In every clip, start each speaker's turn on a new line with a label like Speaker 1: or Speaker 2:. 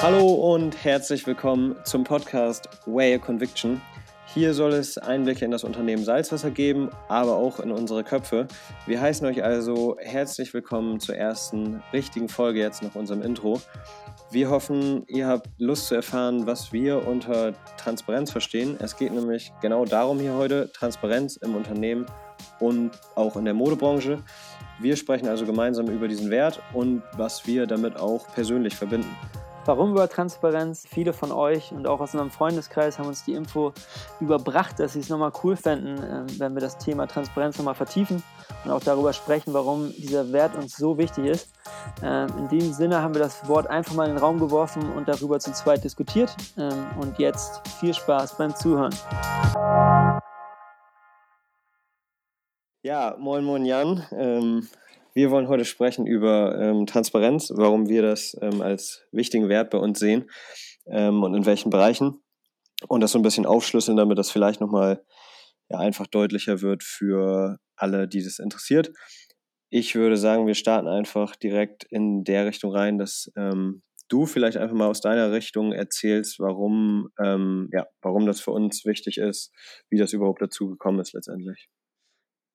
Speaker 1: Hallo und herzlich willkommen zum Podcast Way a Conviction. Hier soll es Einblicke in das Unternehmen Salzwasser geben, aber auch in unsere Köpfe. Wir heißen euch also herzlich willkommen zur ersten richtigen Folge jetzt nach unserem Intro. Wir hoffen, ihr habt Lust zu erfahren, was wir unter Transparenz verstehen. Es geht nämlich genau darum hier heute, Transparenz im Unternehmen und auch in der Modebranche. Wir sprechen also gemeinsam über diesen Wert und was wir damit auch persönlich verbinden.
Speaker 2: Warum über Transparenz? Viele von euch und auch aus unserem Freundeskreis haben uns die Info überbracht, dass sie es nochmal cool fänden, ähm, wenn wir das Thema Transparenz nochmal vertiefen und auch darüber sprechen, warum dieser Wert uns so wichtig ist. Ähm, in dem Sinne haben wir das Wort einfach mal in den Raum geworfen und darüber zu zweit diskutiert. Ähm, und jetzt viel Spaß beim Zuhören.
Speaker 1: Ja, moin, moin Jan. Wir wollen heute sprechen über ähm, Transparenz, warum wir das ähm, als wichtigen Wert bei uns sehen ähm, und in welchen Bereichen. Und das so ein bisschen aufschlüsseln, damit das vielleicht nochmal ja, einfach deutlicher wird für alle, die das interessiert. Ich würde sagen, wir starten einfach direkt in der Richtung rein, dass ähm, du vielleicht einfach mal aus deiner Richtung erzählst, warum, ähm, ja, warum das für uns wichtig ist, wie das überhaupt dazu gekommen ist letztendlich.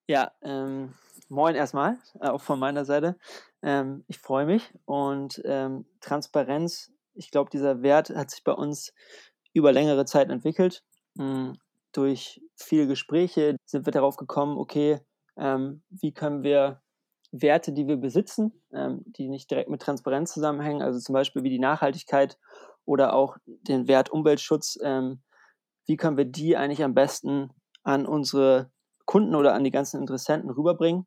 Speaker 2: Ja, ähm, moin erstmal, äh, auch von meiner Seite. Ähm, ich freue mich und ähm, Transparenz, ich glaube, dieser Wert hat sich bei uns über längere Zeit entwickelt. Mhm. Durch viele Gespräche sind wir darauf gekommen, okay, ähm, wie können wir Werte, die wir besitzen, ähm, die nicht direkt mit Transparenz zusammenhängen, also zum Beispiel wie die Nachhaltigkeit oder auch den Wert Umweltschutz, ähm, wie können wir die eigentlich am besten an unsere Kunden oder an die ganzen Interessenten rüberbringen.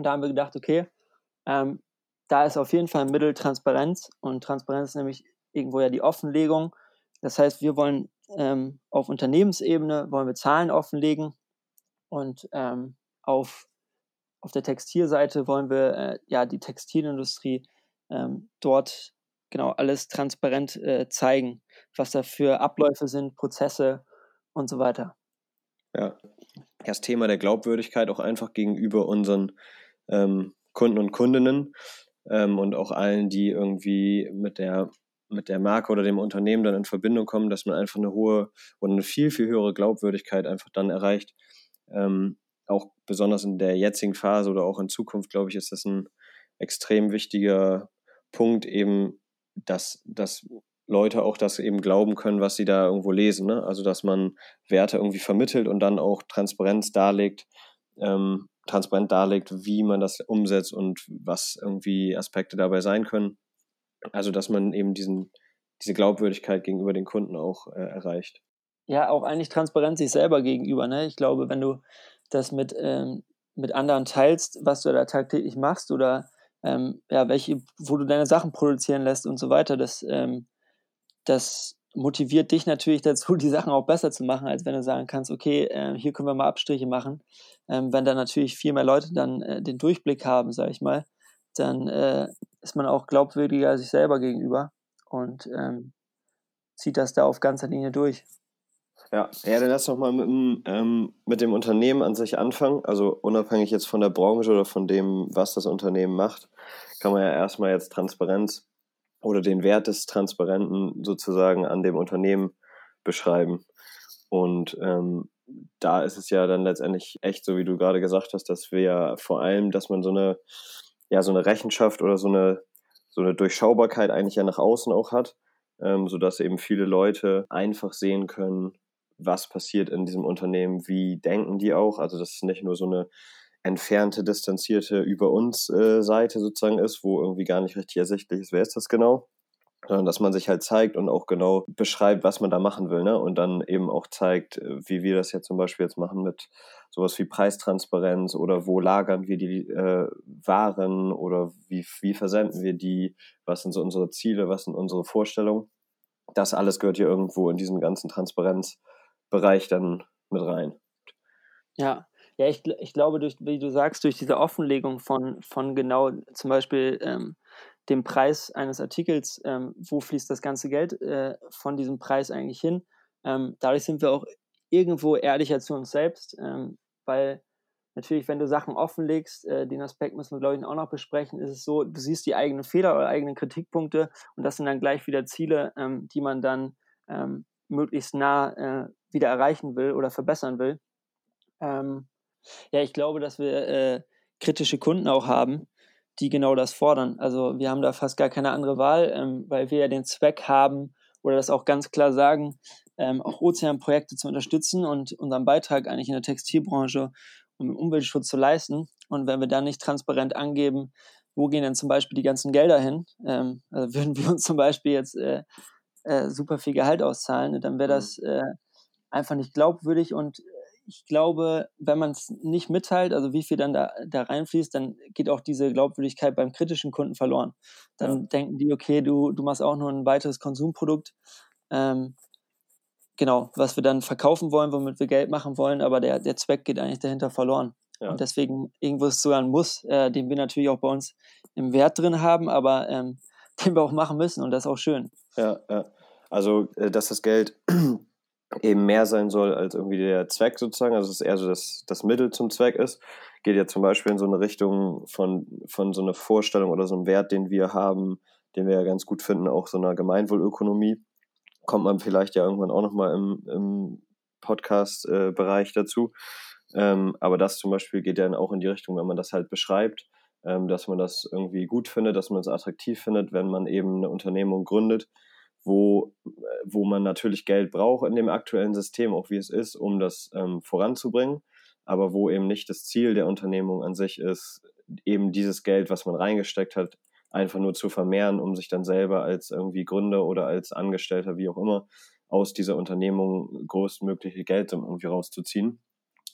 Speaker 2: Und da haben wir gedacht, okay, ähm, da ist auf jeden Fall ein Mittel Transparenz und Transparenz ist nämlich irgendwo ja die Offenlegung. Das heißt, wir wollen ähm, auf Unternehmensebene wollen wir Zahlen offenlegen und ähm, auf, auf der Textilseite wollen wir äh, ja die Textilindustrie ähm, dort genau alles transparent äh, zeigen, was da für Abläufe sind, Prozesse und so weiter.
Speaker 1: Ja, das Thema der Glaubwürdigkeit auch einfach gegenüber unseren ähm, Kunden und Kundinnen ähm, und auch allen, die irgendwie mit der mit der Marke oder dem Unternehmen dann in Verbindung kommen, dass man einfach eine hohe und eine viel, viel höhere Glaubwürdigkeit einfach dann erreicht. Ähm, auch besonders in der jetzigen Phase oder auch in Zukunft, glaube ich, ist das ein extrem wichtiger Punkt, eben, dass, dass Leute auch das eben glauben können, was sie da irgendwo lesen. Ne? Also dass man Werte irgendwie vermittelt und dann auch Transparenz darlegt, ähm, transparent darlegt, wie man das umsetzt und was irgendwie Aspekte dabei sein können. Also dass man eben diesen, diese Glaubwürdigkeit gegenüber den Kunden auch äh, erreicht.
Speaker 2: Ja, auch eigentlich Transparenz sich selber gegenüber. Ne? Ich glaube, wenn du das mit, ähm, mit anderen teilst, was du da tagtäglich machst oder ähm, ja, welche, wo du deine Sachen produzieren lässt und so weiter, das ähm, das motiviert dich natürlich dazu, die Sachen auch besser zu machen, als wenn du sagen kannst, okay, äh, hier können wir mal Abstriche machen. Ähm, wenn dann natürlich viel mehr Leute dann äh, den Durchblick haben, sage ich mal, dann äh, ist man auch glaubwürdiger sich selber gegenüber und ähm, zieht das da auf ganzer Linie durch.
Speaker 1: Ja, ja dann lass doch mal mit, ähm, mit dem Unternehmen an sich anfangen. Also unabhängig jetzt von der Branche oder von dem, was das Unternehmen macht, kann man ja erstmal jetzt Transparenz oder den Wert des Transparenten sozusagen an dem Unternehmen beschreiben. Und ähm, da ist es ja dann letztendlich echt so, wie du gerade gesagt hast, dass wir ja vor allem, dass man so eine, ja, so eine Rechenschaft oder so eine, so eine Durchschaubarkeit eigentlich ja nach außen auch hat, ähm, sodass eben viele Leute einfach sehen können, was passiert in diesem Unternehmen, wie denken die auch. Also das ist nicht nur so eine entfernte, distanzierte über uns äh, Seite sozusagen ist, wo irgendwie gar nicht richtig ersichtlich ist, wer ist das genau, sondern dass man sich halt zeigt und auch genau beschreibt, was man da machen will, ne? Und dann eben auch zeigt, äh, wie wir das ja zum Beispiel jetzt machen mit sowas wie Preistransparenz oder wo lagern wir die äh, Waren oder wie, wie versenden wir die, was sind so unsere Ziele, was sind unsere Vorstellungen. Das alles gehört hier irgendwo in diesen ganzen Transparenzbereich dann mit rein.
Speaker 2: Ja, ja, ich, ich glaube, durch, wie du sagst, durch diese Offenlegung von, von genau zum Beispiel ähm, dem Preis eines Artikels, ähm, wo fließt das ganze Geld äh, von diesem Preis eigentlich hin, ähm, dadurch sind wir auch irgendwo ehrlicher zu uns selbst, ähm, weil natürlich, wenn du Sachen offenlegst, äh, den Aspekt müssen wir, glaube ich, auch noch besprechen, ist es so, du siehst die eigenen Fehler oder eigenen Kritikpunkte und das sind dann gleich wieder Ziele, ähm, die man dann ähm, möglichst nah äh, wieder erreichen will oder verbessern will. Ähm, ja, ich glaube, dass wir äh, kritische Kunden auch haben, die genau das fordern. Also wir haben da fast gar keine andere Wahl, ähm, weil wir ja den Zweck haben oder das auch ganz klar sagen, ähm, auch Ozeanprojekte zu unterstützen und unseren Beitrag eigentlich in der Textilbranche um Umweltschutz zu leisten. Und wenn wir dann nicht transparent angeben, wo gehen denn zum Beispiel die ganzen Gelder hin, ähm, also würden wir uns zum Beispiel jetzt äh, äh, super viel Gehalt auszahlen, dann wäre mhm. das äh, einfach nicht glaubwürdig und ich glaube, wenn man es nicht mitteilt, also wie viel dann da, da reinfließt, dann geht auch diese Glaubwürdigkeit beim kritischen Kunden verloren. Dann ja. denken die, okay, du, du machst auch nur ein weiteres Konsumprodukt, ähm, genau, was wir dann verkaufen wollen, womit wir Geld machen wollen, aber der, der Zweck geht eigentlich dahinter verloren. Ja. Und deswegen irgendwo ist es sogar ein Muss, äh, den wir natürlich auch bei uns im Wert drin haben, aber ähm, den wir auch machen müssen und das ist auch schön.
Speaker 1: Ja, ja. Also, äh, dass das Geld eben mehr sein soll als irgendwie der Zweck sozusagen, also es eher so das, das Mittel zum Zweck ist, geht ja zum Beispiel in so eine Richtung von, von so einer Vorstellung oder so einem Wert, den wir haben, den wir ja ganz gut finden, auch so einer Gemeinwohlökonomie. Kommt man vielleicht ja irgendwann auch nochmal im, im Podcast-Bereich äh, dazu. Ähm, aber das zum Beispiel geht ja dann auch in die Richtung, wenn man das halt beschreibt, ähm, dass man das irgendwie gut findet, dass man es attraktiv findet, wenn man eben eine Unternehmung gründet, wo, wo man natürlich Geld braucht in dem aktuellen System, auch wie es ist, um das ähm, voranzubringen, aber wo eben nicht das Ziel der Unternehmung an sich ist, eben dieses Geld, was man reingesteckt hat, einfach nur zu vermehren, um sich dann selber als irgendwie Gründer oder als Angestellter, wie auch immer, aus dieser Unternehmung größtmögliche Geld irgendwie rauszuziehen,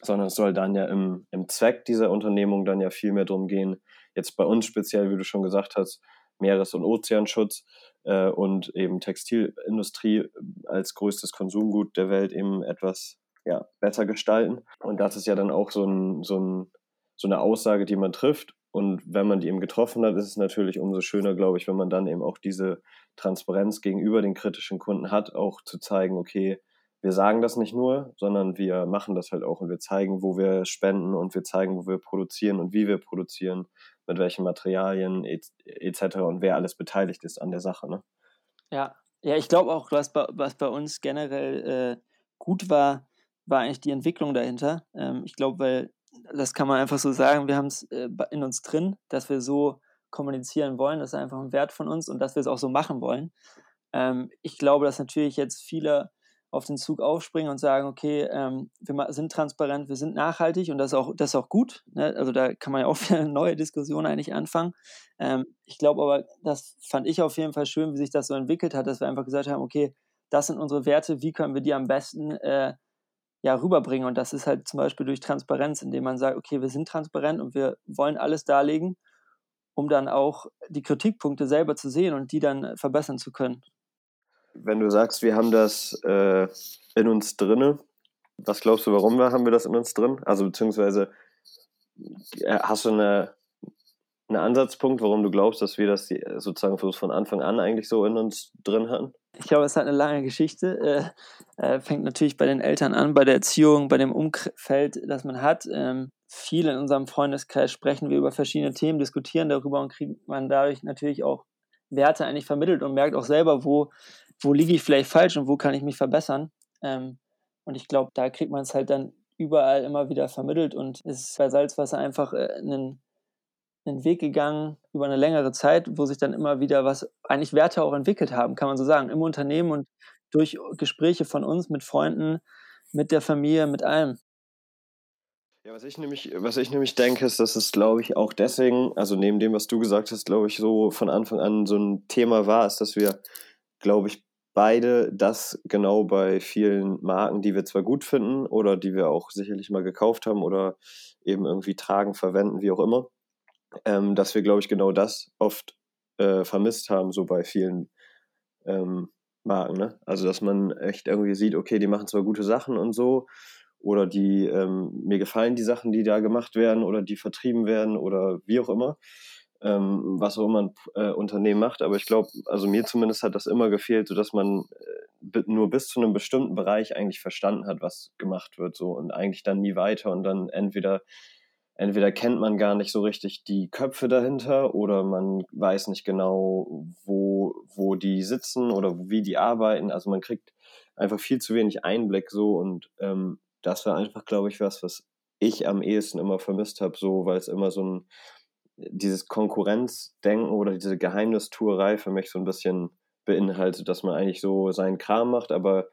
Speaker 1: sondern es soll dann ja im, im Zweck dieser Unternehmung dann ja viel mehr darum gehen, jetzt bei uns speziell, wie du schon gesagt hast, Meeres- und Ozeanschutz, äh, und eben Textilindustrie als größtes Konsumgut der Welt eben etwas ja, besser gestalten. Und das ist ja dann auch so, ein, so, ein, so eine Aussage, die man trifft. Und wenn man die eben getroffen hat, ist es natürlich umso schöner, glaube ich, wenn man dann eben auch diese Transparenz gegenüber den kritischen Kunden hat, auch zu zeigen, okay, wir sagen das nicht nur, sondern wir machen das halt auch und wir zeigen, wo wir spenden und wir zeigen, wo wir produzieren und wie wir produzieren mit welchen Materialien etc. und wer alles beteiligt ist an der Sache. Ne?
Speaker 2: Ja, ja, ich glaube auch, was bei, was bei uns generell äh, gut war, war eigentlich die Entwicklung dahinter. Ähm, ich glaube, weil das kann man einfach so sagen, wir haben es äh, in uns drin, dass wir so kommunizieren wollen, das ist einfach ein Wert von uns und dass wir es auch so machen wollen. Ähm, ich glaube, dass natürlich jetzt viele auf den Zug aufspringen und sagen, okay, ähm, wir sind transparent, wir sind nachhaltig und das ist auch, das ist auch gut. Ne? Also da kann man ja auch wieder eine neue Diskussion eigentlich anfangen. Ähm, ich glaube aber, das fand ich auf jeden Fall schön, wie sich das so entwickelt hat, dass wir einfach gesagt haben, okay, das sind unsere Werte, wie können wir die am besten äh, ja, rüberbringen? Und das ist halt zum Beispiel durch Transparenz, indem man sagt, okay, wir sind transparent und wir wollen alles darlegen, um dann auch die Kritikpunkte selber zu sehen und die dann verbessern zu können
Speaker 1: wenn du sagst, wir haben das äh, in uns drinne, was glaubst du, warum wir, haben wir das in uns drin? Also beziehungsweise äh, hast du eine, einen Ansatzpunkt, warum du glaubst, dass wir das sozusagen von Anfang an eigentlich so in uns drin hatten?
Speaker 2: Ich glaube, es hat eine lange Geschichte. Äh, äh, fängt natürlich bei den Eltern an, bei der Erziehung, bei dem Umfeld, das man hat. Ähm, viele in unserem Freundeskreis sprechen wir über verschiedene Themen, diskutieren darüber und kriegt man dadurch natürlich auch Werte eigentlich vermittelt und merkt auch selber, wo wo liege ich vielleicht falsch und wo kann ich mich verbessern. Ähm, und ich glaube, da kriegt man es halt dann überall immer wieder vermittelt und ist bei Salzwasser einfach äh, einen, einen Weg gegangen über eine längere Zeit, wo sich dann immer wieder was, eigentlich Werte auch entwickelt haben, kann man so sagen, im Unternehmen und durch Gespräche von uns mit Freunden, mit der Familie, mit allem.
Speaker 1: Ja, was ich nämlich, was ich nämlich denke, ist, dass es, glaube ich, auch deswegen, also neben dem, was du gesagt hast, glaube ich, so von Anfang an so ein Thema war, ist, dass wir, glaube ich, beide das genau bei vielen Marken, die wir zwar gut finden oder die wir auch sicherlich mal gekauft haben oder eben irgendwie tragen, verwenden, wie auch immer, ähm, dass wir, glaube ich, genau das oft äh, vermisst haben, so bei vielen ähm, Marken. Ne? Also, dass man echt irgendwie sieht, okay, die machen zwar gute Sachen und so, oder die, ähm, mir gefallen die Sachen, die da gemacht werden oder die vertrieben werden oder wie auch immer ähm, was auch immer ein äh, Unternehmen macht. Aber ich glaube, also mir zumindest hat das immer gefehlt, sodass man äh, nur bis zu einem bestimmten Bereich eigentlich verstanden hat, was gemacht wird, so und eigentlich dann nie weiter und dann entweder entweder kennt man gar nicht so richtig die Köpfe dahinter oder man weiß nicht genau, wo, wo die sitzen oder wie die arbeiten. Also man kriegt einfach viel zu wenig Einblick so und ähm, das war einfach, glaube ich, was, was ich am ehesten immer vermisst habe, so, weil es immer so ein, dieses Konkurrenzdenken oder diese Geheimnistuerei für mich so ein bisschen beinhaltet, dass man eigentlich so seinen Kram macht, aber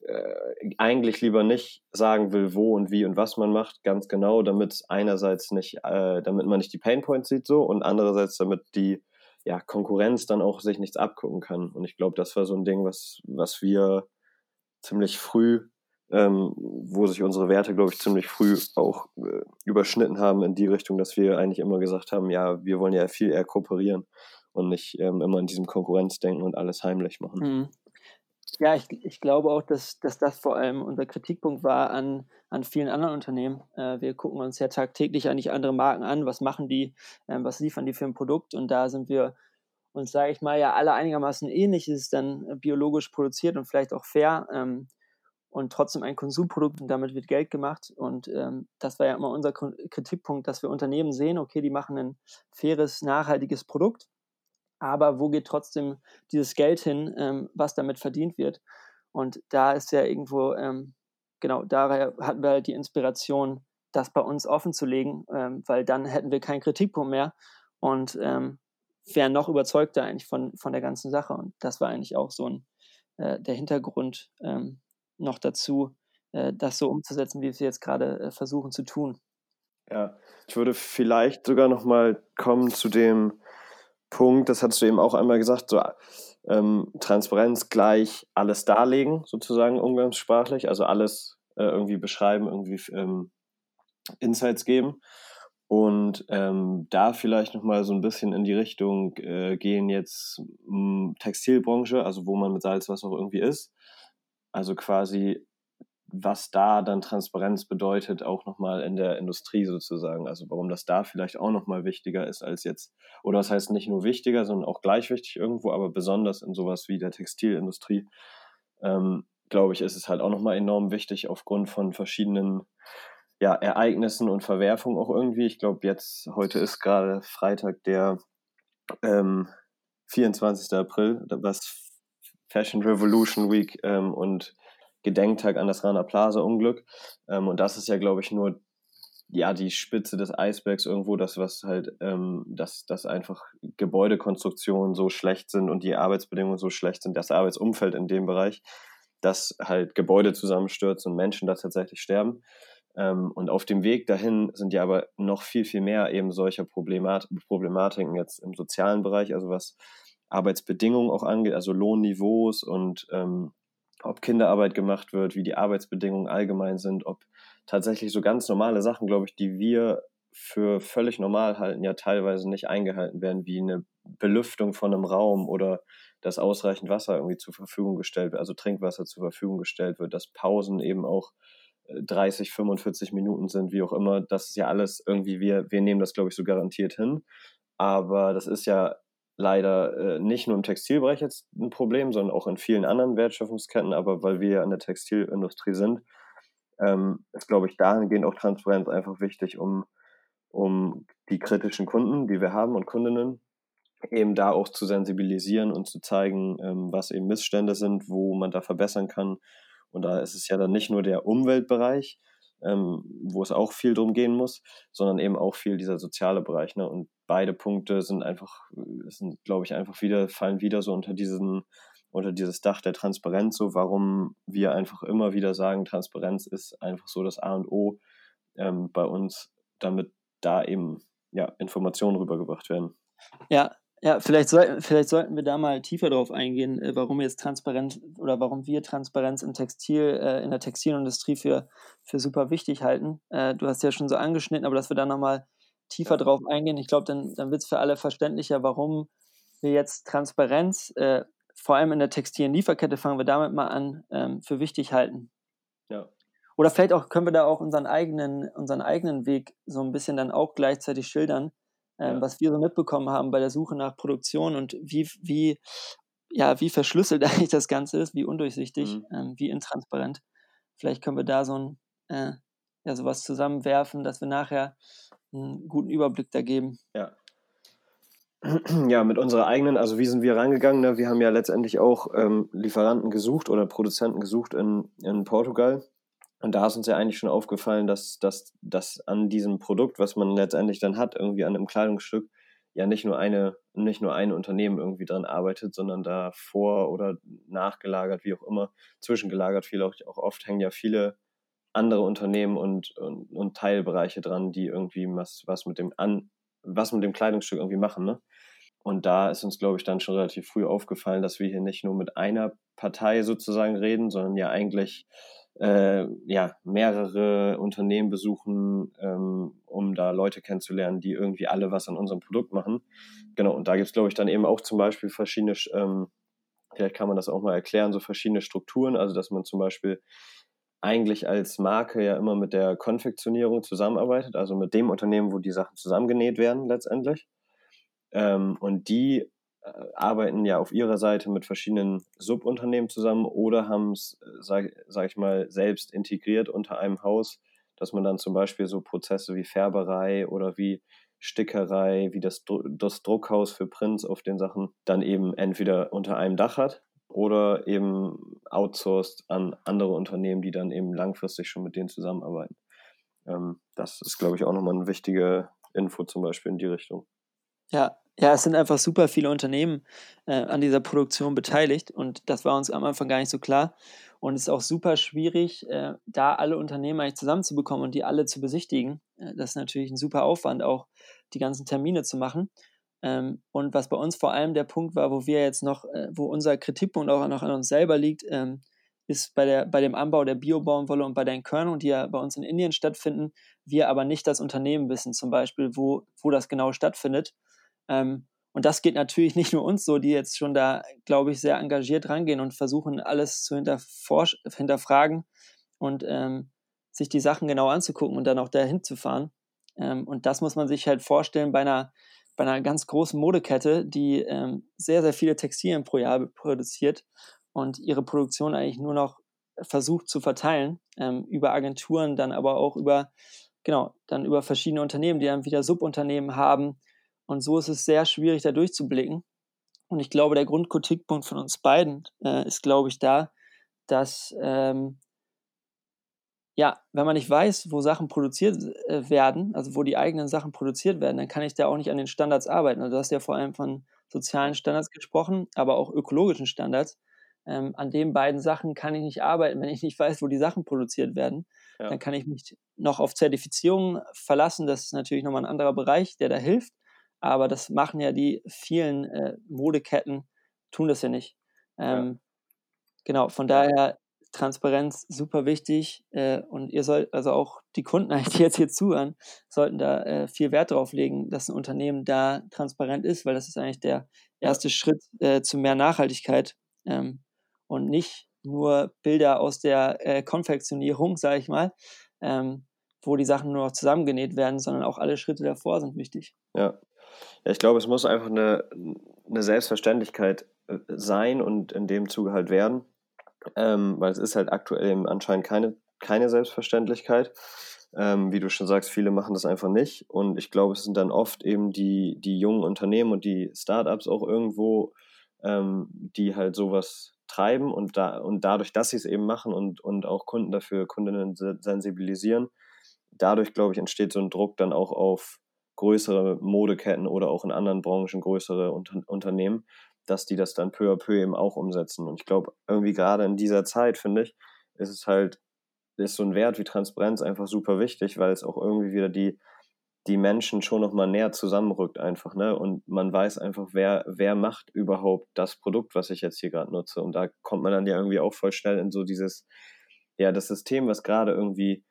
Speaker 1: äh, eigentlich lieber nicht sagen will, wo und wie und was man macht, ganz genau, damit einerseits nicht, äh, damit man nicht die Painpoints sieht so und andererseits damit die ja, Konkurrenz dann auch sich nichts abgucken kann. Und ich glaube, das war so ein Ding, was, was wir ziemlich früh, ähm, wo sich unsere Werte, glaube ich, ziemlich früh auch äh, überschnitten haben in die Richtung, dass wir eigentlich immer gesagt haben, ja, wir wollen ja viel eher kooperieren und nicht ähm, immer in diesem Konkurrenzdenken und alles heimlich machen.
Speaker 2: Mhm. Ja, ich, ich glaube auch, dass, dass das vor allem unser Kritikpunkt war an, an vielen anderen Unternehmen. Äh, wir gucken uns ja tagtäglich eigentlich andere Marken an, was machen die, ähm, was liefern die für ein Produkt und da sind wir uns, sage ich mal, ja alle einigermaßen ähnlich. Ist dann äh, biologisch produziert und vielleicht auch fair ähm, und trotzdem ein Konsumprodukt und damit wird Geld gemacht. Und ähm, das war ja immer unser Kritikpunkt, dass wir Unternehmen sehen, okay, die machen ein faires, nachhaltiges Produkt aber wo geht trotzdem dieses Geld hin, ähm, was damit verdient wird? Und da ist ja irgendwo, ähm, genau, daher hatten wir halt die Inspiration, das bei uns offen zu legen, ähm, weil dann hätten wir keinen Kritikpunkt mehr und ähm, wären noch überzeugter eigentlich von, von der ganzen Sache. Und das war eigentlich auch so ein, äh, der Hintergrund ähm, noch dazu, äh, das so umzusetzen, wie wir es jetzt gerade äh, versuchen zu tun.
Speaker 1: Ja, ich würde vielleicht sogar noch mal kommen zu dem, Punkt, das hattest du eben auch einmal gesagt, so ähm, Transparenz gleich alles darlegen, sozusagen umgangssprachlich, also alles äh, irgendwie beschreiben, irgendwie ähm, Insights geben. Und ähm, da vielleicht nochmal so ein bisschen in die Richtung äh, gehen jetzt mh, Textilbranche, also wo man mit Salzwasser auch irgendwie ist. Also quasi was da dann Transparenz bedeutet, auch nochmal in der Industrie sozusagen. Also warum das da vielleicht auch nochmal wichtiger ist als jetzt, oder das heißt nicht nur wichtiger, sondern auch gleich wichtig irgendwo, aber besonders in sowas wie der Textilindustrie, ähm, glaube ich, ist es halt auch nochmal enorm wichtig aufgrund von verschiedenen ja, Ereignissen und Verwerfungen auch irgendwie. Ich glaube, jetzt, heute ist gerade Freitag der ähm, 24. April, was Fashion Revolution Week ähm, und Gedenktag an das Rana Plaza Unglück. Ähm, und das ist ja, glaube ich, nur ja die Spitze des Eisbergs irgendwo, das was halt, ähm, dass, dass einfach Gebäudekonstruktionen so schlecht sind und die Arbeitsbedingungen so schlecht sind, das Arbeitsumfeld in dem Bereich, dass halt Gebäude zusammenstürzen und Menschen da tatsächlich sterben. Ähm, und auf dem Weg dahin sind ja aber noch viel, viel mehr eben solcher Problemat Problematiken jetzt im sozialen Bereich, also was Arbeitsbedingungen auch angeht, also Lohnniveaus und ähm, ob Kinderarbeit gemacht wird, wie die Arbeitsbedingungen allgemein sind, ob tatsächlich so ganz normale Sachen, glaube ich, die wir für völlig normal halten, ja teilweise nicht eingehalten werden, wie eine Belüftung von einem Raum oder dass ausreichend Wasser irgendwie zur Verfügung gestellt wird, also Trinkwasser zur Verfügung gestellt wird, dass Pausen eben auch 30, äh, 45 Minuten sind, wie auch immer. Das ist ja alles irgendwie, wir, wir nehmen das, glaube ich, so garantiert hin. Aber das ist ja leider äh, nicht nur im Textilbereich jetzt ein Problem, sondern auch in vielen anderen Wertschöpfungsketten. Aber weil wir ja in der Textilindustrie sind, ähm, ist, glaube ich, dahingehend auch Transparenz einfach wichtig, um, um die kritischen Kunden, die wir haben und Kundinnen, eben da auch zu sensibilisieren und zu zeigen, ähm, was eben Missstände sind, wo man da verbessern kann. Und da ist es ja dann nicht nur der Umweltbereich, ähm, wo es auch viel drum gehen muss, sondern eben auch viel dieser soziale Bereich. Ne? Und beide Punkte sind einfach, sind, glaube ich, einfach wieder, fallen wieder so unter diesen, unter dieses Dach der Transparenz, so warum wir einfach immer wieder sagen, Transparenz ist einfach so das A und O ähm, bei uns, damit da eben ja, Informationen rübergebracht werden.
Speaker 2: Ja, ja, vielleicht, soll, vielleicht sollten wir da mal tiefer drauf eingehen, äh, warum jetzt Transparenz oder warum wir Transparenz im Textil, äh, in der Textilindustrie für, für super wichtig halten. Äh, du hast ja schon so angeschnitten, aber dass wir da nochmal tiefer drauf eingehen, ich glaube, dann, dann wird es für alle verständlicher, warum wir jetzt Transparenz, äh, vor allem in der textilen Lieferkette, fangen wir damit mal an, ähm, für wichtig halten.
Speaker 1: Ja.
Speaker 2: Oder vielleicht auch können wir da auch unseren eigenen, unseren eigenen Weg so ein bisschen dann auch gleichzeitig schildern ähm, ja. was wir so mitbekommen haben bei der Suche nach Produktion und wie, wie, ja, wie verschlüsselt eigentlich das Ganze ist, wie undurchsichtig, mhm. ähm, wie intransparent. Vielleicht können wir da so ein, äh, ja, sowas zusammenwerfen, dass wir nachher einen guten Überblick da geben.
Speaker 1: Ja. Ja, mit unserer eigenen, also wie sind wir rangegangen? Ne? Wir haben ja letztendlich auch ähm, Lieferanten gesucht oder Produzenten gesucht in, in Portugal. Und da ist uns ja eigentlich schon aufgefallen, dass, dass, dass an diesem Produkt, was man letztendlich dann hat, irgendwie an einem Kleidungsstück, ja nicht nur eine, nicht nur ein Unternehmen irgendwie dran arbeitet, sondern da vor oder nachgelagert, wie auch immer, zwischengelagert, viel auch, auch oft hängen ja viele andere Unternehmen und, und, und Teilbereiche dran, die irgendwie was, was mit dem an, was mit dem Kleidungsstück irgendwie machen, ne? Und da ist uns, glaube ich, dann schon relativ früh aufgefallen, dass wir hier nicht nur mit einer Partei sozusagen reden, sondern ja eigentlich äh, ja, mehrere Unternehmen besuchen, ähm, um da Leute kennenzulernen, die irgendwie alle was an unserem Produkt machen. Genau, und da gibt es, glaube ich, dann eben auch zum Beispiel verschiedene, ähm, vielleicht kann man das auch mal erklären, so verschiedene Strukturen, also dass man zum Beispiel eigentlich als Marke ja immer mit der Konfektionierung zusammenarbeitet, also mit dem Unternehmen, wo die Sachen zusammengenäht werden letztendlich. Ähm, und die äh, arbeiten ja auf ihrer Seite mit verschiedenen Subunternehmen zusammen oder haben es, äh, sage sag ich mal, selbst integriert unter einem Haus, dass man dann zum Beispiel so Prozesse wie Färberei oder wie Stickerei, wie das, das Druckhaus für Prints auf den Sachen dann eben entweder unter einem Dach hat oder eben outsourced an andere Unternehmen, die dann eben langfristig schon mit denen zusammenarbeiten. Ähm, das ist, glaube ich, auch nochmal eine wichtige Info zum Beispiel in die Richtung.
Speaker 2: Ja, ja, es sind einfach super viele Unternehmen äh, an dieser Produktion beteiligt und das war uns am Anfang gar nicht so klar. Und es ist auch super schwierig, äh, da alle Unternehmen eigentlich zusammenzubekommen und die alle zu besichtigen. Äh, das ist natürlich ein super Aufwand, auch die ganzen Termine zu machen. Ähm, und was bei uns vor allem der Punkt war, wo wir jetzt noch, äh, wo unser Kritikpunkt auch noch an uns selber liegt, ähm, ist bei, der, bei dem Anbau der Biobaumwolle und bei den Körnungen, die ja bei uns in Indien stattfinden, wir aber nicht das Unternehmen wissen, zum Beispiel, wo, wo das genau stattfindet. Ähm, und das geht natürlich nicht nur uns so, die jetzt schon da, glaube ich, sehr engagiert rangehen und versuchen, alles zu hinterfragen und ähm, sich die Sachen genau anzugucken und dann auch dahin zu fahren. Ähm, und das muss man sich halt vorstellen bei einer, bei einer ganz großen Modekette, die ähm, sehr, sehr viele Textilien pro Jahr produziert und ihre Produktion eigentlich nur noch versucht zu verteilen, ähm, über Agenturen, dann aber auch über, genau, dann über verschiedene Unternehmen, die dann wieder Subunternehmen haben, und so ist es sehr schwierig, da durchzublicken. Und ich glaube, der Grundkritikpunkt von uns beiden äh, ist, glaube ich, da, dass, ähm, ja, wenn man nicht weiß, wo Sachen produziert äh, werden, also wo die eigenen Sachen produziert werden, dann kann ich da auch nicht an den Standards arbeiten. Also du hast ja vor allem von sozialen Standards gesprochen, aber auch ökologischen Standards. Ähm, an den beiden Sachen kann ich nicht arbeiten, wenn ich nicht weiß, wo die Sachen produziert werden. Ja. Dann kann ich mich noch auf Zertifizierungen verlassen. Das ist natürlich nochmal ein anderer Bereich, der da hilft aber das machen ja die vielen äh, Modeketten, tun das ja nicht. Ähm, ja. Genau, von daher Transparenz super wichtig äh, und ihr sollt, also auch die Kunden, die jetzt hier zuhören, sollten da äh, viel Wert drauf legen, dass ein Unternehmen da transparent ist, weil das ist eigentlich der erste Schritt äh, zu mehr Nachhaltigkeit ähm, und nicht nur Bilder aus der äh, Konfektionierung, sage ich mal, ähm, wo die Sachen nur noch zusammengenäht werden, sondern auch alle Schritte davor sind wichtig.
Speaker 1: Ja, ja, ich glaube, es muss einfach eine, eine Selbstverständlichkeit äh, sein und in dem Zuge halt werden, ähm, weil es ist halt aktuell eben anscheinend keine, keine Selbstverständlichkeit. Ähm, wie du schon sagst, viele machen das einfach nicht. Und ich glaube, es sind dann oft eben die, die jungen Unternehmen und die Startups auch irgendwo, ähm, die halt sowas treiben und, da, und dadurch, dass sie es eben machen und, und auch Kunden dafür, Kundinnen sensibilisieren, dadurch, glaube ich, entsteht so ein Druck dann auch auf größere Modeketten oder auch in anderen Branchen größere Unter Unternehmen, dass die das dann peu à peu eben auch umsetzen. Und ich glaube, irgendwie gerade in dieser Zeit, finde ich, ist es halt, ist so ein Wert wie Transparenz einfach super wichtig, weil es auch irgendwie wieder die, die Menschen schon nochmal näher zusammenrückt einfach, ne? Und man weiß einfach, wer, wer macht überhaupt das Produkt, was ich jetzt hier gerade nutze. Und da kommt man dann ja irgendwie auch voll schnell in so dieses, ja, das System, was gerade irgendwie,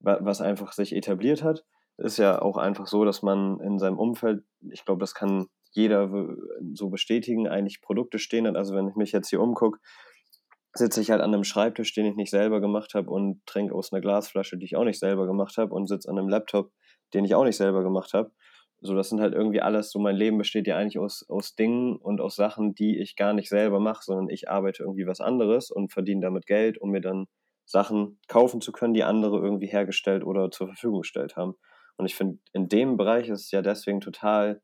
Speaker 1: was einfach sich etabliert hat, ist ja auch einfach so, dass man in seinem Umfeld, ich glaube, das kann jeder so bestätigen, eigentlich Produkte stehen hat. Also wenn ich mich jetzt hier umgucke, sitze ich halt an einem Schreibtisch, den ich nicht selber gemacht habe und trinke aus einer Glasflasche, die ich auch nicht selber gemacht habe und sitze an einem Laptop, den ich auch nicht selber gemacht habe. So, das sind halt irgendwie alles, so mein Leben besteht ja eigentlich aus, aus Dingen und aus Sachen, die ich gar nicht selber mache, sondern ich arbeite irgendwie was anderes und verdiene damit Geld, um mir dann Sachen kaufen zu können, die andere irgendwie hergestellt oder zur Verfügung gestellt haben. Und ich finde, in dem Bereich ist es ja deswegen total,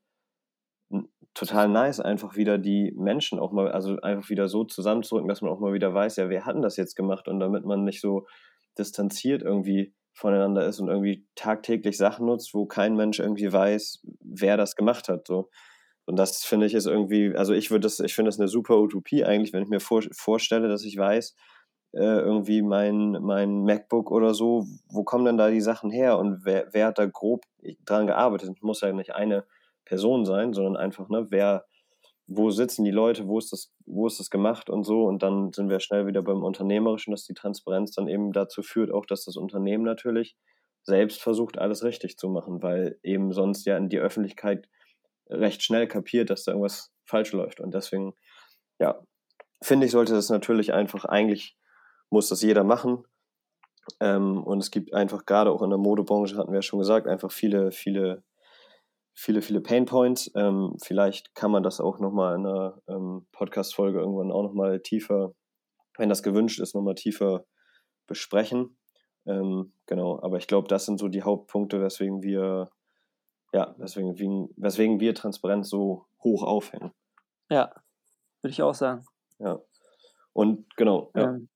Speaker 1: total nice, einfach wieder die Menschen auch mal, also einfach wieder so zusammenzurücken, dass man auch mal wieder weiß, ja, wer hat denn das jetzt gemacht? Und damit man nicht so distanziert irgendwie voneinander ist und irgendwie tagtäglich Sachen nutzt, wo kein Mensch irgendwie weiß, wer das gemacht hat. So. Und das finde ich ist irgendwie, also ich würde das, ich finde das eine super Utopie eigentlich, wenn ich mir vor, vorstelle, dass ich weiß, äh, irgendwie mein, mein MacBook oder so, wo kommen denn da die Sachen her und wer, wer hat da grob dran gearbeitet? Es muss ja nicht eine Person sein, sondern einfach, ne, wer, wo sitzen die Leute, wo ist das, wo ist das gemacht und so. Und dann sind wir schnell wieder beim Unternehmerischen, dass die Transparenz dann eben dazu führt, auch dass das Unternehmen natürlich selbst versucht, alles richtig zu machen, weil eben sonst ja in die Öffentlichkeit recht schnell kapiert, dass da irgendwas falsch läuft. Und deswegen, ja, finde ich, sollte das natürlich einfach, eigentlich muss das jeder machen. Ähm, und es gibt einfach gerade auch in der Modebranche, hatten wir ja schon gesagt, einfach viele, viele viele, viele Pain Points. Ähm, vielleicht kann man das auch nochmal in einer ähm, Podcast-Folge irgendwann auch nochmal tiefer, wenn das gewünscht ist, nochmal tiefer besprechen. Ähm, genau, aber ich glaube, das sind so die Hauptpunkte, weswegen wir, ja, weswegen, weswegen wir Transparenz so hoch aufhängen.
Speaker 2: Ja, würde ich auch sagen.
Speaker 1: Ja. Und genau, ja.
Speaker 2: Ähm,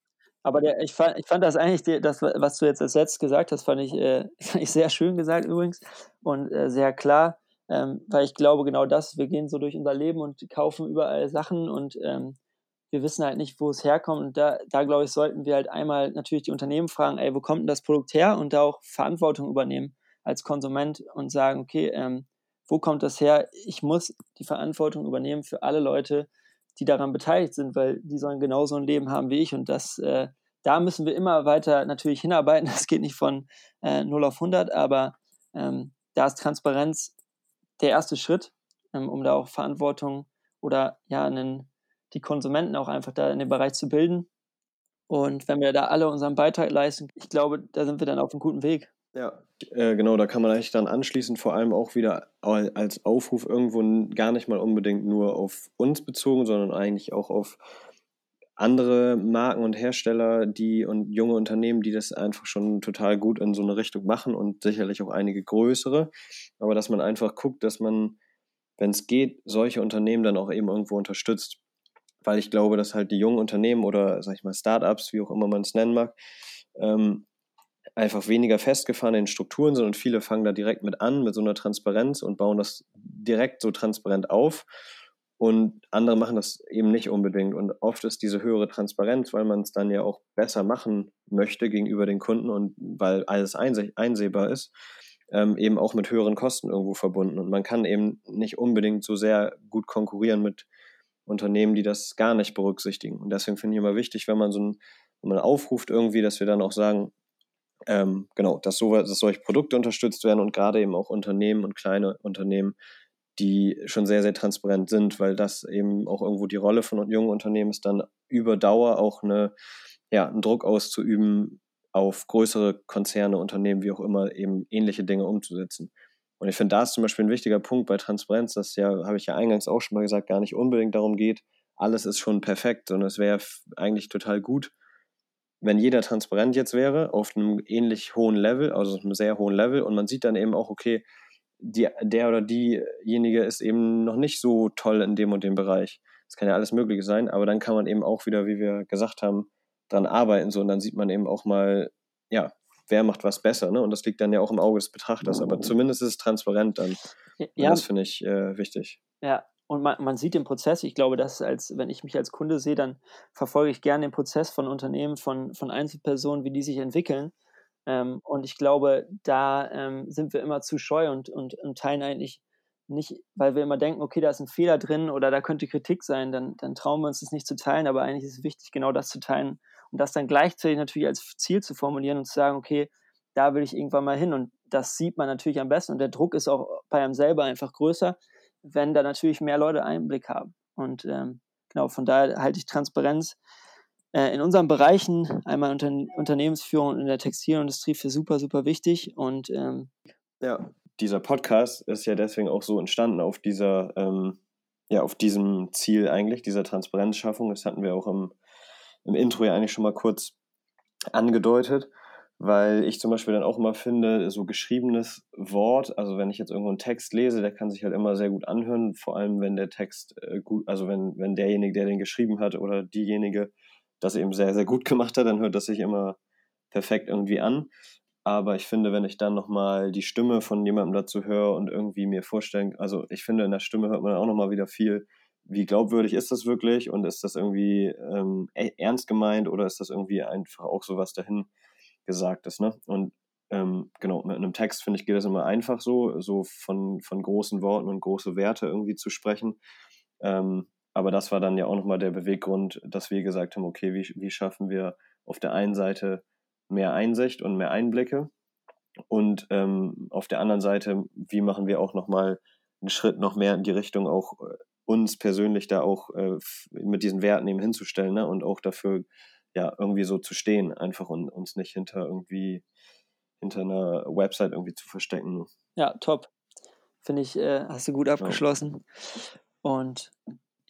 Speaker 2: aber der, ich, fand, ich fand das eigentlich, die, das, was du jetzt als letztes gesagt hast, fand ich, äh, fand ich sehr schön gesagt übrigens und äh, sehr klar. Ähm, weil ich glaube, genau das, wir gehen so durch unser Leben und kaufen überall Sachen und ähm, wir wissen halt nicht, wo es herkommt. Und da, da glaube ich, sollten wir halt einmal natürlich die Unternehmen fragen, ey, wo kommt denn das Produkt her? Und da auch Verantwortung übernehmen als Konsument und sagen, okay, ähm, wo kommt das her? Ich muss die Verantwortung übernehmen für alle Leute, die daran beteiligt sind, weil die sollen genauso ein Leben haben wie ich. Und das, äh, da müssen wir immer weiter natürlich hinarbeiten. Das geht nicht von äh, 0 auf 100, aber ähm, da ist Transparenz der erste Schritt, ähm, um da auch Verantwortung oder ja, einen, die Konsumenten auch einfach da in dem Bereich zu bilden. Und wenn wir da alle unseren Beitrag leisten, ich glaube, da sind wir dann auf einem guten Weg.
Speaker 1: Ja, äh, genau, da kann man eigentlich dann anschließend vor allem auch wieder als Aufruf irgendwo gar nicht mal unbedingt nur auf uns bezogen, sondern eigentlich auch auf andere Marken und Hersteller, die und junge Unternehmen, die das einfach schon total gut in so eine Richtung machen und sicherlich auch einige größere. Aber dass man einfach guckt, dass man, wenn es geht, solche Unternehmen dann auch eben irgendwo unterstützt. Weil ich glaube, dass halt die jungen Unternehmen oder, sag ich mal, Startups, wie auch immer man es nennen mag, ähm, einfach weniger festgefahren in Strukturen sind und viele fangen da direkt mit an, mit so einer Transparenz und bauen das direkt so transparent auf und andere machen das eben nicht unbedingt. Und oft ist diese höhere Transparenz, weil man es dann ja auch besser machen möchte gegenüber den Kunden und weil alles einseh einsehbar ist, ähm, eben auch mit höheren Kosten irgendwo verbunden. Und man kann eben nicht unbedingt so sehr gut konkurrieren mit Unternehmen, die das gar nicht berücksichtigen. Und deswegen finde ich immer wichtig, wenn man so ein, wenn man aufruft irgendwie, dass wir dann auch sagen, ähm, genau, dass, so, dass solche Produkte unterstützt werden und gerade eben auch Unternehmen und kleine Unternehmen die schon sehr, sehr transparent sind, weil das eben auch irgendwo die Rolle von jungen Unternehmen ist, dann über Dauer auch eine, ja, einen Druck auszuüben, auf größere Konzerne, Unternehmen, wie auch immer, eben ähnliche Dinge umzusetzen. Und ich finde, da ist zum Beispiel ein wichtiger Punkt bei Transparenz, dass ja, habe ich ja eingangs auch schon mal gesagt, gar nicht unbedingt darum geht, alles ist schon perfekt, sondern es wäre eigentlich total gut, wenn jeder transparent jetzt wäre, auf einem ähnlich hohen Level, also einem sehr hohen Level, und man sieht dann eben auch, okay, die, der oder diejenige ist eben noch nicht so toll in dem und dem Bereich. Das kann ja alles Mögliche sein, aber dann kann man eben auch wieder, wie wir gesagt haben, dran arbeiten. So, und dann sieht man eben auch mal, ja, wer macht was besser. Ne? Und das liegt dann ja auch im Auge des Betrachters. Aber zumindest ist es transparent dann. Ja. das finde ich äh, wichtig.
Speaker 2: Ja, und man, man sieht den Prozess. Ich glaube, dass als, wenn ich mich als Kunde sehe, dann verfolge ich gerne den Prozess von Unternehmen, von, von Einzelpersonen, wie die sich entwickeln. Ähm, und ich glaube, da ähm, sind wir immer zu scheu und, und, und teilen eigentlich nicht, weil wir immer denken, okay, da ist ein Fehler drin oder da könnte Kritik sein, dann, dann trauen wir uns das nicht zu teilen, aber eigentlich ist es wichtig, genau das zu teilen und das dann gleichzeitig natürlich als Ziel zu formulieren und zu sagen, okay, da will ich irgendwann mal hin. Und das sieht man natürlich am besten und der Druck ist auch bei einem selber einfach größer, wenn da natürlich mehr Leute Einblick haben. Und ähm, genau, von daher halte ich Transparenz in unseren Bereichen, einmal unter, Unternehmensführung und in der Textilindustrie, für super, super wichtig. Und ähm,
Speaker 1: ja, dieser Podcast ist ja deswegen auch so entstanden auf dieser, ähm, ja, auf diesem Ziel eigentlich, dieser Transparenzschaffung. Das hatten wir auch im, im Intro ja eigentlich schon mal kurz angedeutet. weil ich zum Beispiel dann auch immer finde, so geschriebenes Wort, also wenn ich jetzt irgendwo einen Text lese, der kann sich halt immer sehr gut anhören, vor allem wenn der Text äh, gut, also wenn, wenn derjenige, der den geschrieben hat oder diejenige das eben sehr, sehr gut gemacht hat, dann hört das sich immer perfekt irgendwie an. Aber ich finde, wenn ich dann nochmal die Stimme von jemandem dazu höre und irgendwie mir vorstellen, also ich finde, in der Stimme hört man auch nochmal wieder viel, wie glaubwürdig ist das wirklich und ist das irgendwie ähm, e-, ernst gemeint oder ist das irgendwie einfach auch so was dahin Gesagtes, ne? Und ähm, genau, mit einem Text, finde ich, geht das immer einfach so, so von, von großen Worten und große Werte irgendwie zu sprechen. Ähm, aber das war dann ja auch nochmal der Beweggrund, dass wir gesagt haben, okay, wie, wie schaffen wir auf der einen Seite mehr Einsicht und mehr Einblicke und ähm, auf der anderen Seite, wie machen wir auch nochmal einen Schritt noch mehr in die Richtung auch äh, uns persönlich da auch äh, mit diesen Werten eben hinzustellen ne? und auch dafür ja, irgendwie so zu stehen, einfach und uns nicht hinter irgendwie, hinter einer Website irgendwie zu verstecken.
Speaker 2: Ja, top. Finde ich, äh, hast du gut abgeschlossen. Ja. Und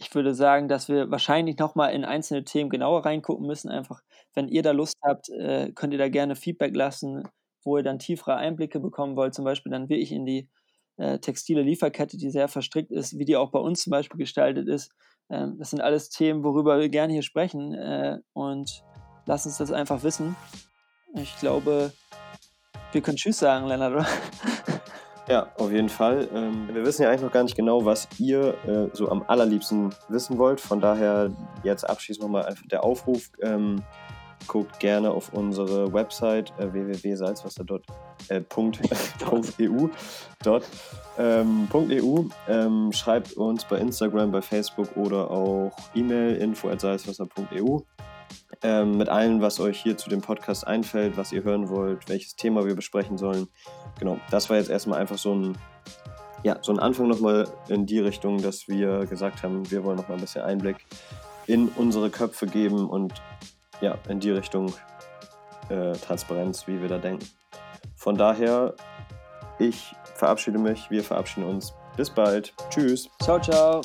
Speaker 2: ich würde sagen, dass wir wahrscheinlich nochmal in einzelne Themen genauer reingucken müssen. Einfach, wenn ihr da Lust habt, äh, könnt ihr da gerne Feedback lassen, wo ihr dann tiefere Einblicke bekommen wollt. Zum Beispiel dann wirklich in die äh, textile Lieferkette, die sehr verstrickt ist, wie die auch bei uns zum Beispiel gestaltet ist. Ähm, das sind alles Themen, worüber wir gerne hier sprechen äh, und lass uns das einfach wissen. Ich glaube, wir können Tschüss sagen, Lennart, oder?
Speaker 1: Ja, auf jeden Fall. Ähm, wir wissen ja eigentlich noch gar nicht genau, was ihr äh, so am allerliebsten wissen wollt. Von daher jetzt abschließend nochmal einfach der Aufruf. Ähm, guckt gerne auf unsere Website äh, www.salzwasser.eu. Äh, .eu. Ähm, schreibt uns bei Instagram, bei Facebook oder auch E-Mail info.salzwasser.eu ähm, mit allem, was euch hier zu dem Podcast einfällt, was ihr hören wollt, welches Thema wir besprechen sollen. Genau, das war jetzt erstmal einfach so ein, ja, so ein Anfang nochmal in die Richtung, dass wir gesagt haben, wir wollen nochmal ein bisschen Einblick in unsere Köpfe geben und ja, in die Richtung äh, Transparenz, wie wir da denken. Von daher, ich verabschiede mich, wir verabschieden uns. Bis bald. Tschüss.
Speaker 2: Ciao, ciao.